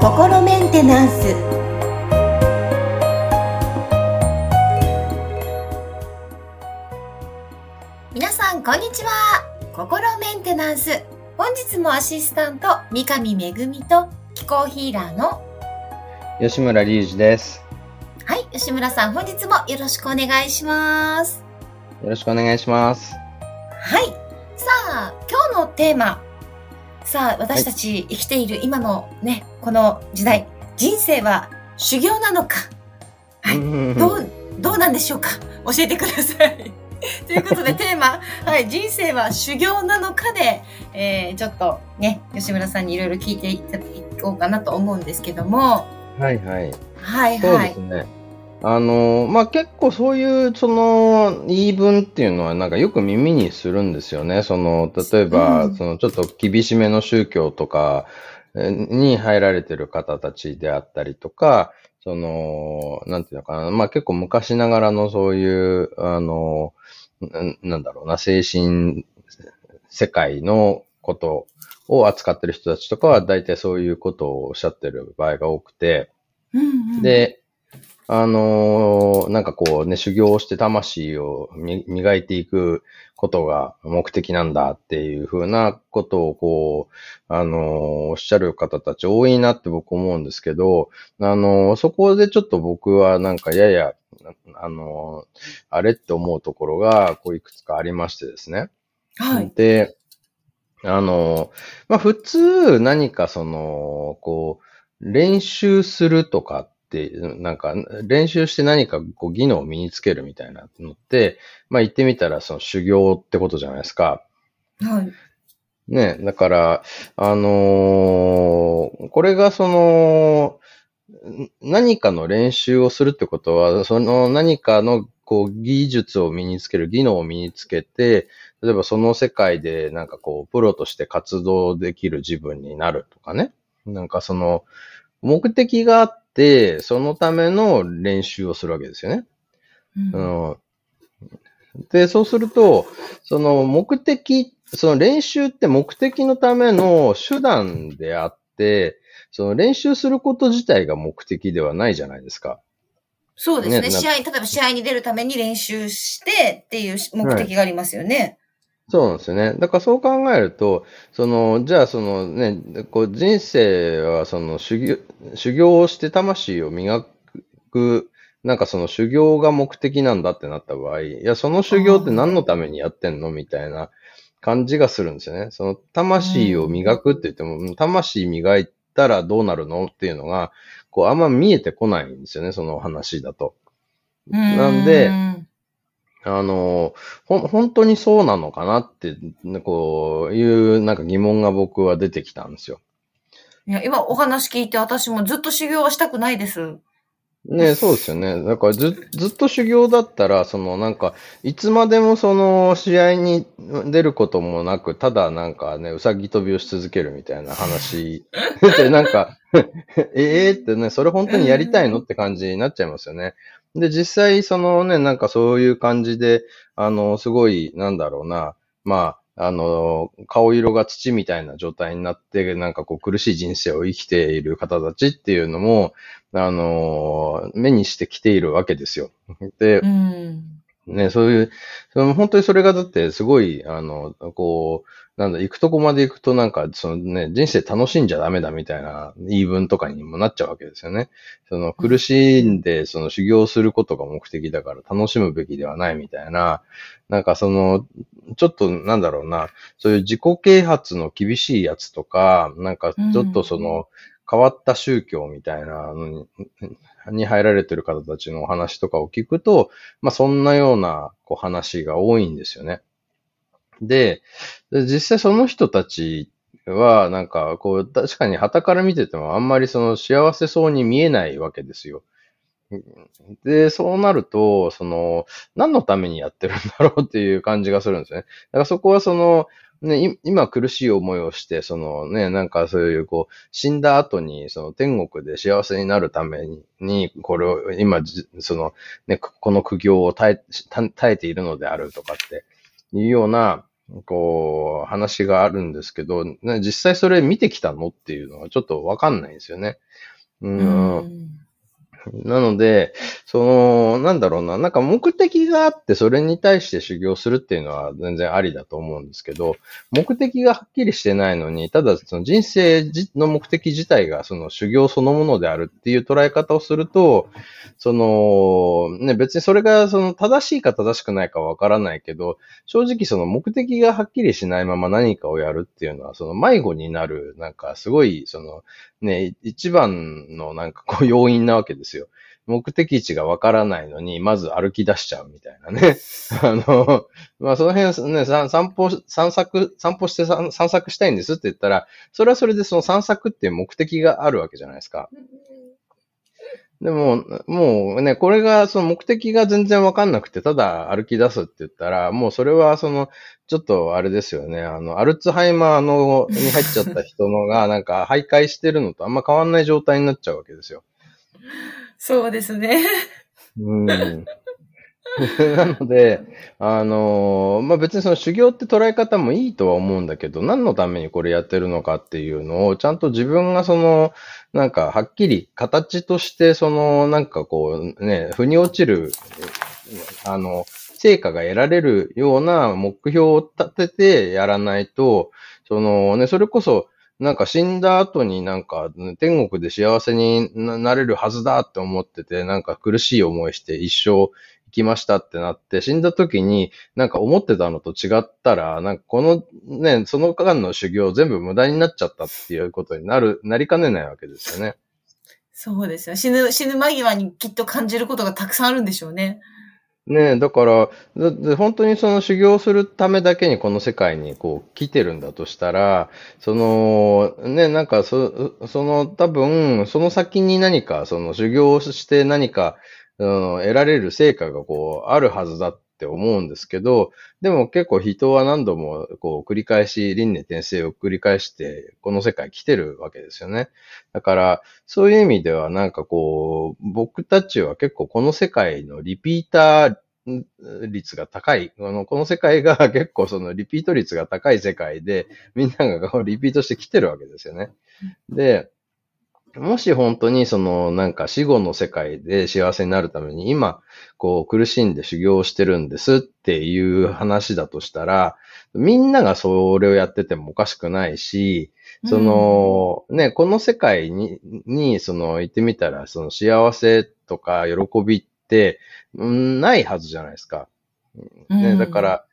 心メンテナンス。皆さんこんにちは。心メンテナンス。本日もアシスタント三上恵と気候ヒーラーの吉村隆二です。はい吉村さん本日もよろしくお願いします。よろしくお願いします。はい。さあ今日のテーマ。さあ私たち生きている今のねこの時代。人生は修行なのか。はい。うん。どう、どうなんでしょうか。教えてください。ということで テーマ、はい、人生は修行なのかで、えー、ちょっとね、吉村さんにいろいろ聞いていこうかなと思うんですけども、はいはい。はいそうはい。ですね。あの、まあ、結構そういう、その、言い分っていうのは、なんかよく耳にするんですよね。その、例えば、うんその、ちょっと厳しめの宗教とかえに入られてる方たちであったりとか、その、なんていうのかな。まあ、結構昔ながらのそういう、あの、ななんだろうな、精神世界のことを扱ってる人たちとかは、大体そういうことをおっしゃってる場合が多くて、うんうん、で、あのーなんかこうね、修行をして魂をみ磨いていくことが目的なんだっていうふうなことをこう、あのーおっしゃる方たち多いなって僕思うんですけど、あのーそこでちょっと僕はなんかやや、あのーあれって思うところが、こういくつかありましてですね。はい。で、あの、まあ、普通何かその、こう、練習するとかって、なんか、練習して何かこう技能を身につけるみたいなのって、まあ、言ってみたらその修行ってことじゃないですか。はい。ね、だから、あのーこれがその、ん何かの練習をするってことは、その何かのこう技術を身につける、技能を身につけて、例えばその世界でなんかこう、プロとして活動できる自分になるとかね。なんかその、目的があって、そのための練習をするわけですよね。うんうんで、そうすると、その目的、その練習って目的のための手段であって、その練習すること自体が目的ではないじゃないですか。そうですねねな試合、例えば試合に出るために練習してっていう目的がありますよね。そうなんですよね。だからそう考えると、その、じゃあそのね、こう人生はその修行、修行をして魂を磨く、なんかその修行が目的なんだってなった場合、いや、その修行って何のためにやってんのみたいな感じがするんですよね。その魂を磨くって言っても、魂磨いたらどうなるのっていうのが、こうあんま見えてこないんですよね、その話だと。なんでうんあの、ほん、本当にそうなのかなって、こういうなんか疑問が僕は出てきたんですよ。いや、今お話聞いて私もずっと修行はしたくないです。ねそうですよね。だからず、ずっと修行だったら、そのなんか、いつまでもその試合に出ることもなく、ただなんかね、うさぎ跳びをし続けるみたいな話で、なんか、ええってね、それ本当にやりたいのって感じになっちゃいますよね。で、実際そのね、なんかそういう感じで、あの、すごい、なんだろうな、まあ、あの、顔色が土みたいな状態になって、なんかこう苦しい人生を生きている方たちっていうのも、あの、目にしてきているわけですよ。でう、ん。ね、そういう、その本当にそれがだってすごい、あの、こう、なんだ、行くとこまで行くとなんか、そのね、人生楽しんじゃダメだみたいな言い分とかにもなっちゃうわけですよね。その苦しんで、その修行することが目的だから楽しむべきではないみたいな、なんかその、ちょっとなんだろうな、そういう自己啓発の厳しいやつとか、なんかちょっとその、変わった宗教みたいなの に入られてる方たちのお話とかを聞くと、まあそんなようなこう話が多いんですよね。で、で実際その人たちは、なんかこう、確かに旗から見ててもあんまりその幸せそうに見えないわけですよ。で、そうなると、その、何のためにやってるんだろうっていう感じがするんですよね。だからそこはその、ね、今苦しい思いをして、そのね、なんかそういうこう、死んだ後に、その天国で幸せになるために、にこれを今、そのね、この苦行を耐え、耐えているのであるとかっていうような、こう、話があるんですけど、ね、実際それ見てきたのっていうのはちょっとわかんないんですよね。うんなので、その、なんだろうな、なんか目的があってそれに対して修行するっていうのは全然ありだと思うんですけど、目的がはっきりしてないのに、ただその人生の目的自体がその修行そのものであるっていう捉え方をすると、その、ね、別にそれがその正しいか正しくないかわからないけど、正直その目的がはっきりしないまま何かをやるっていうのは、その迷子になる、なんかすごい、その、ね、一番のなんかこう要因なわけですよ。ですよ目的地がわからないのに、まず歩き出しちゃうみたいなね。あの、まあその辺ね、散歩、散策、散歩して散策したいんですって言ったら、それはそれでその散策っていう目的があるわけじゃないですか。でも、もうね、これが、その目的が全然わかんなくて、ただ歩き出すって言ったら、もうそれは、その、ちょっとあれですよね、あの、アルツハイマーの、に入っちゃった人のが、なんか、徘徊してるのとあんま変わんない状態になっちゃうわけですよ。そうですね。うん。なので、あのー、まあ、別にその修行って捉え方もいいとは思うんだけど、何のためにこれやってるのかっていうのを、ちゃんと自分がその、なんか、はっきり形として、その、なんかこう、ね、腑に落ちる、あの、成果が得られるような目標を立ててやらないと、そのね、それこそ、なんか死んだ後になんか天国で幸せになれるはずだって思ってて、なんか苦しい思いして一生生きましたってなって、死んだ時になんか思ってたのと違ったら、なんかこのね、その間の修行全部無駄になっちゃったっていうことになる、なりかねないわけですよね。そうですよ。死ぬ、死ぬ間際にきっと感じることがたくさんあるんでしょうね。ねえだから、だ本当にその修行するためだけにこの世界にこう来てるんだとしたら、その、ね、なんかそ、その多分、その先に何か、その修行して何か、うん、得られる成果がこう、あるはずだっって思うんですけど、でも結構人は何度もこう繰り返し、輪廻転生を繰り返して、この世界来てるわけですよね。だから、そういう意味ではなんかこう、僕たちは結構この世界のリピーター率が高い。あの、この世界が 結構そのリピート率が高い世界で、みんながリピートしてきてるわけですよね。で、もし本当にそのなんか死後の世界で幸せになるために今こう苦しんで修行してるんですっていう話だとしたらみんながそれをやっててもおかしくないし、その、ね、この世界に、に、その、行ってみたら、その幸せとか喜びって、うん、ないはずじゃないですか。ね、だから、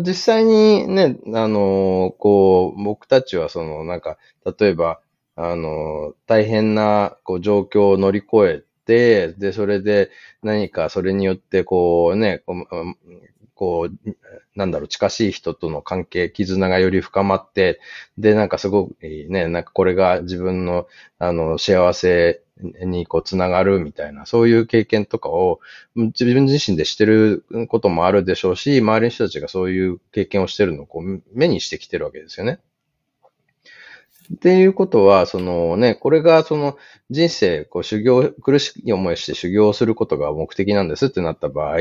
実際にね、あの、こう、僕たちはその、なんか、例えば、あの、大変なこう状況を乗り越えて、で、それで何かそれによってこうね、こう、なんだろう、近しい人との関係、絆がより深まって、で、なんかすごくね、なんかこれが自分の、あの、幸せにこう、つながるみたいな、そういう経験とかを、自分自身でしてることもあるでしょうし、周りの人たちがそういう経験をしてるのをこう、目にしてきてるわけですよね。っていうことは、そのね、これがその人生、こう修行、苦しい思いして修行することが目的なんですってなった場合、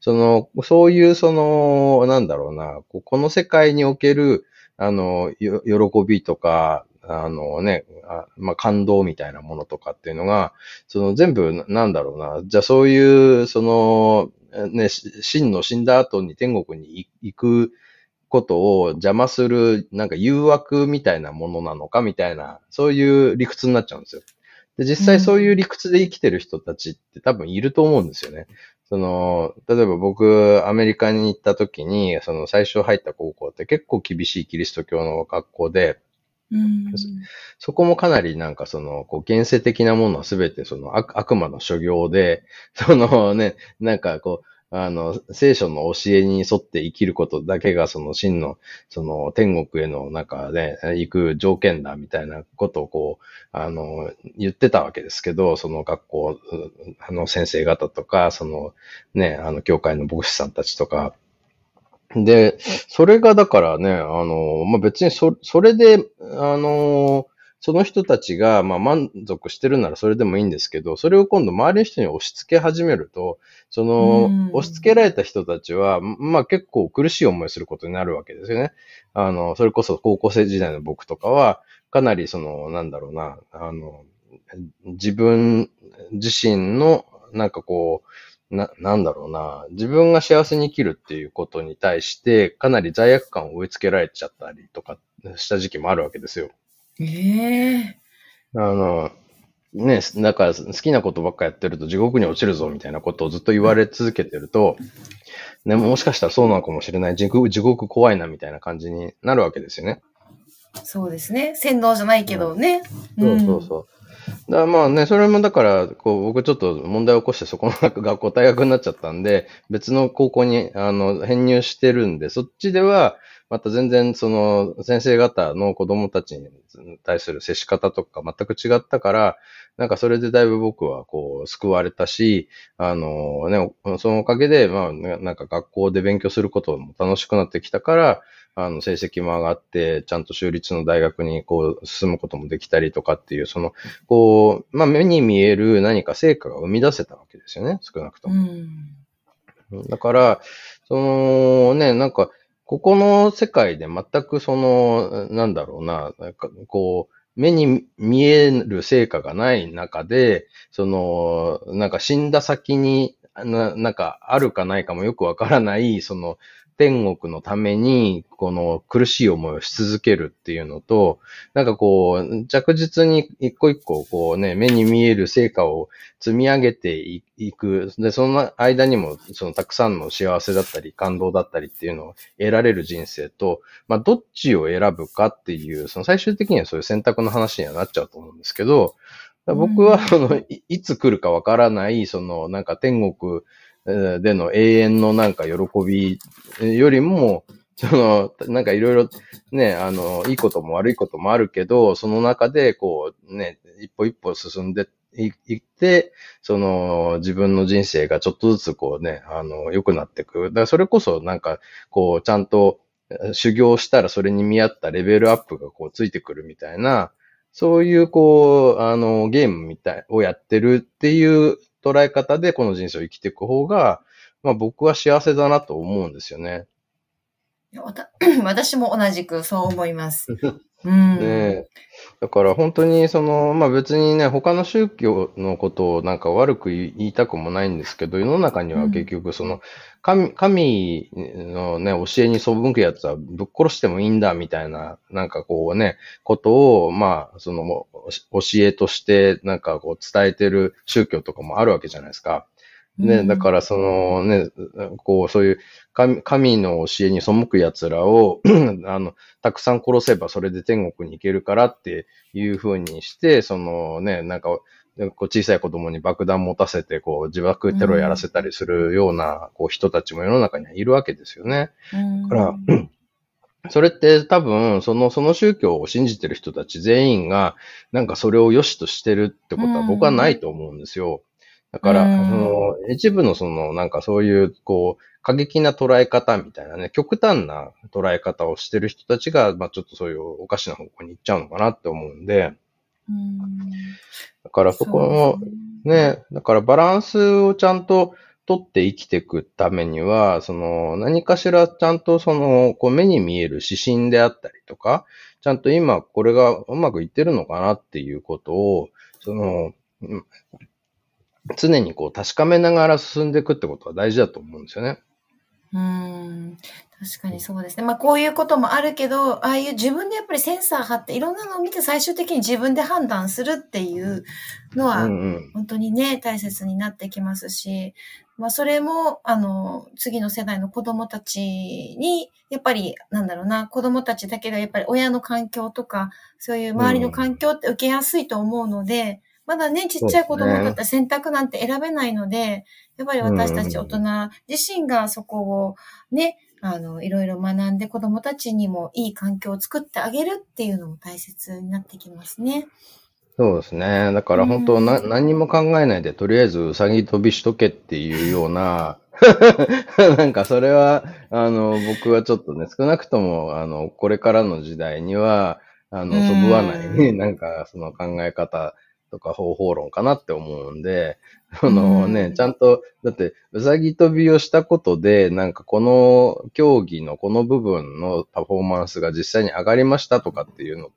その、そういうその、なんだろうな、この世界における、あの、喜びとか、あのね、あまあ、感動みたいなものとかっていうのが、その全部なんだろうな、じゃあそういう、その、ね、真の死んだ後に天国に行くことを邪魔する、なんか誘惑みたいなものなのかみたいな、そういう理屈になっちゃうんですよ。で、実際そういう理屈で生きてる人たちって多分いると思うんですよね。その、例えば僕、アメリカに行った時に、その最初入った高校って結構厳しいキリスト教の学校で、うん、そこもかなりなんかその、こう、現世的なものはすべてその悪悪魔の所業で、そのね、なんかこう、あの、聖書の教えに沿って生きることだけが、その真の、その天国への中で行く条件だみたいなことをこう、あの、言ってたわけですけど、その学校、あの先生方とか、そのね、あの教会の牧師さんたちとか、で、それがだからね、あの、まあ、別にそ、それで、あの、その人たちが、まあ、満足してるならそれでもいいんですけど、それを今度周りの人に押し付け始めると、その、押し付けられた人たちは、まあ結構苦しい思いすることになるわけですよね。あの、それこそ高校生時代の僕とかは、かなりその、なんだろうな、あの、自分自身の、なんかこう、な、なんだろうな、自分が幸せに生きるっていうことに対して、かなり罪悪感を植え付けられちゃったりとかした時期もあるわけですよ。ええあの、ね、だから好きなことばっかやってると地獄に落ちるぞみたいなことをずっと言われ続けてると、ね、もしかしたらそうなのかもしれない。地獄、地獄怖いなみたいな感じになるわけですよね。そうですね。洗脳じゃないけどね。そうそうそう。だまあね、それもだから、こう、僕ちょっと問題を起こしてそこの学校、大学になっちゃったんで、別の高校に、あの、編入してるんで、そっちでは、また全然その先生方の子供たちに対する接し方とか全く違ったから、なんかそれでだいぶ僕はこう救われたし、あのね、そのおかげで、まあなんか学校で勉強することも楽しくなってきたから、あの成績も上がって、ちゃんと州立の大学にこう進むこともできたりとかっていう、その、こう、まあ目に見える何か成果が生み出せたわけですよね、少なくとも。だから、そのね、なんか、ここの世界で全くその、なんだろうな、なんかこう、目に見える成果がない中で、その、なんか死んだ先にななんかあるかないかもよくわからない、その天国のために、この苦しい思いをし続けるっていうのと、なんかこう、着実に一個一個、こうね、目に見える成果を積み上げていく。で、その間にも、そのたくさんの幸せだったり、感動だったりっていうのを得られる人生と、まあ、どっちを選ぶかっていう、その最終的にはそういう選択の話にはなっちゃうと思うんですけど、僕は、その、いつ来るかわからない、その、なんか天国、での永遠のなんか喜びよりも、その、なんかいろいろね、あの、いいことも悪いこともあるけど、その中でこうね、一歩一歩進んでいって、その自分の人生がちょっとずつこうね、あの、良くなっていく。だからそれこそなんか、こう、ちゃんと修行したらそれに見合ったレベルアップがこうついてくるみたいな、そういうこう、あの、ゲームみたい、をやってるっていう捉え方でこの人生を生きていく方が、まあ僕は幸せだなと思うんですよね。私も同じくそう思います。うん、ねだから本当にその、まあ別にね、他の宗教のことをなんか悪く言いたくもないんですけど、世の中には結局その、神、神のね、教えに背くやつはぶっ殺してもいいんだみたいな、なんかこうね、ことを、まあ、その、教えとしてなんかこう伝えてる宗教とかもあるわけじゃないですか。ね、だからそのね、こう、そういう神神の教えに背く奴らを あの、たくさん殺せばそれで天国に行けるからっていう風にして、そのね、なんか、こう小さい子供に爆弾持たせて、こう、自爆テロやらせたりするような、こう、人たちも世の中にはいるわけですよね。だから、それって多分、その、その宗教を信じてる人たち全員が、なんかそれを良しとしてるってことは僕はないと思うんですよ。だから、その、一部のその、なんかそういう、こう、過激な捉え方みたいなね、極端な捉え方をしてる人たちが、まあちょっとそういうおかしな方向に行っちゃうのかなって思うんで、うん。だからそこの、ね、だからバランスをちゃんと取って生きていくためには、その何かしらちゃんとその、こう目に見える指針であったりとか、ちゃんと今これがうまくいってるのかなっていうことを、その、常にこう確かめながら進んでいくってことは大事だと思うんですよね。うん、確かにそうですね。まあこういうこともあるけど、ああいう自分でやっぱりセンサー貼っていろんなのを見て最終的に自分で判断するっていうのは、本当にね、大切になってきますし、まあそれも、あの、次の世代の子供たちに、やっぱり、なんだろうな、子供たちだけがやっぱり親の環境とか、そういう周りの環境って受けやすいと思うので、まだね、ちっちゃい子供だったら選択なんて選べないので、やっぱり私たち大人自身がそこをね、あの、いろいろ学んで子供たちにもいい環境を作ってあげるっていうのも大切になってきますね。そうですね。だから本当な、何も考えないで、とりあえずうさぎ飛びしとけっていうような、なんかそれは、あの、僕はちょっとね、少なくとも、あの、これからの時代には、あの、そぐわない、なんか、その考え方とか方法論かなって思うんで、そのね、ちゃんと、だって、うさぎ跳びをしたことで、なんかこの競技のこの部分のパフォーマンスが実際に上がりましたとかっていうのって、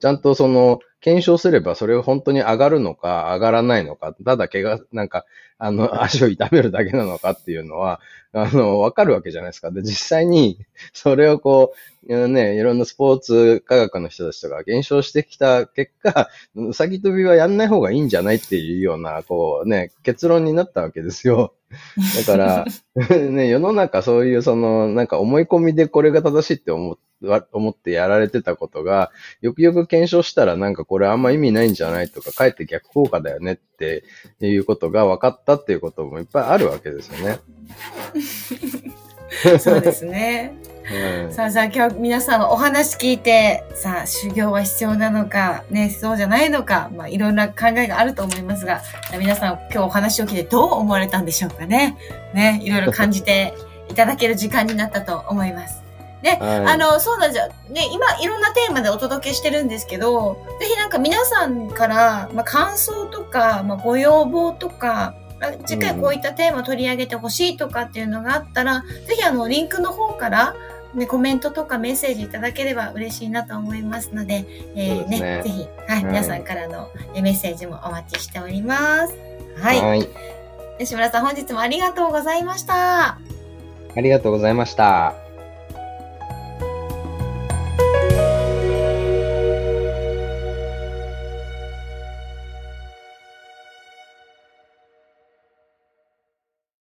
ちゃんとその、検証すればそれが本当に上がるのか上がらないのか、ただ怪我、なんか、あの、足を痛めるだけなのかっていうのは、あの、わかるわけじゃないですか。で、実際に、それをこう、ね、いろんなスポーツ科学の人たちとか減少してきた結果、うさぎ跳びはやんない方がいいんじゃないっていうような、こうね、結論になったわけですよ。だから、ね、世の中そういうその、なんか思い込みでこれが正しいって思思ってやられてたことが、よくよく検証したらなんかこれあんま意味ないんじゃないとか、かえって逆効果だよねっていうことが分かったっていうこともいっぱいあるわけですよね。そうですね。うん、さあさあ今日皆さんお話聞いて、さあ修行は必要なのか、ね、そうじゃないのか、まあいろんな考えがあると思いますが、皆さん今日お話を聞いてどう思われたんでしょうかね。ね、いろいろ感じていただける時間になったと思います。ね、はい、あの、そうなんですよ。ね、今、いろんなテーマでお届けしてるんですけど、ぜひなんか皆さんから、まあ、感想とか、まあ、ご要望とか、次回こういったテーマを取り上げてほしいとかっていうのがあったら、うん、ぜひあの、リンクの方から、ね、コメントとかメッセージいただければ嬉しいなと思いますので、えー、ね、ねぜひ、はい、皆さんからのメッセージもお待ちしております。はい。はい、吉村さん、本日もありがとうございました。ありがとうございました。